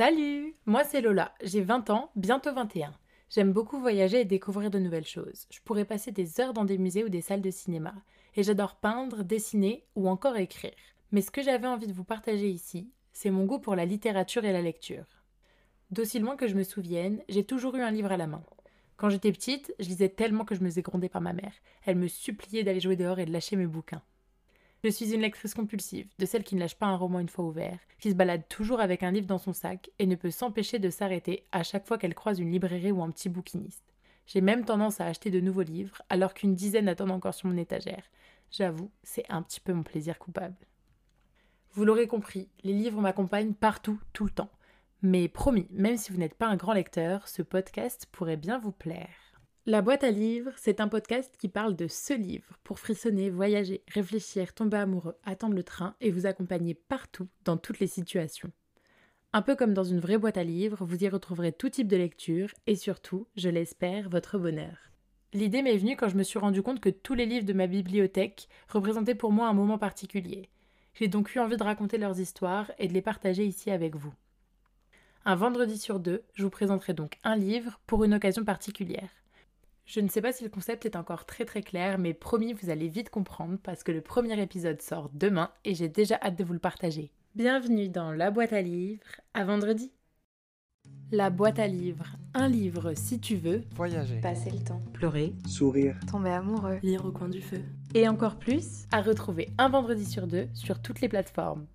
Salut Moi c'est Lola, j'ai 20 ans, bientôt 21. J'aime beaucoup voyager et découvrir de nouvelles choses. Je pourrais passer des heures dans des musées ou des salles de cinéma. Et j'adore peindre, dessiner ou encore écrire. Mais ce que j'avais envie de vous partager ici, c'est mon goût pour la littérature et la lecture. D'aussi loin que je me souvienne, j'ai toujours eu un livre à la main. Quand j'étais petite, je lisais tellement que je me faisais gronder par ma mère. Elle me suppliait d'aller jouer dehors et de lâcher mes bouquins. Je suis une lectrice compulsive, de celle qui ne lâche pas un roman une fois ouvert, qui se balade toujours avec un livre dans son sac et ne peut s'empêcher de s'arrêter à chaque fois qu'elle croise une librairie ou un petit bouquiniste. J'ai même tendance à acheter de nouveaux livres alors qu'une dizaine attendent encore sur mon étagère. J'avoue, c'est un petit peu mon plaisir coupable. Vous l'aurez compris, les livres m'accompagnent partout, tout le temps. Mais promis, même si vous n'êtes pas un grand lecteur, ce podcast pourrait bien vous plaire. La boîte à livres, c'est un podcast qui parle de ce livre pour frissonner, voyager, réfléchir, tomber amoureux, attendre le train et vous accompagner partout dans toutes les situations. Un peu comme dans une vraie boîte à livres, vous y retrouverez tout type de lecture et surtout, je l'espère, votre bonheur. L'idée m'est venue quand je me suis rendu compte que tous les livres de ma bibliothèque représentaient pour moi un moment particulier. J'ai donc eu envie de raconter leurs histoires et de les partager ici avec vous. Un vendredi sur deux, je vous présenterai donc un livre pour une occasion particulière. Je ne sais pas si le concept est encore très très clair, mais promis, vous allez vite comprendre parce que le premier épisode sort demain et j'ai déjà hâte de vous le partager. Bienvenue dans La boîte à livres, à vendredi. La boîte à livres, un livre si tu veux, Voyager. Passer le temps. pleurer, Sourire. Tomber amoureux. lire au coin du feu. et encore plus, à retrouver un vendredi sur deux sur toutes les plateformes.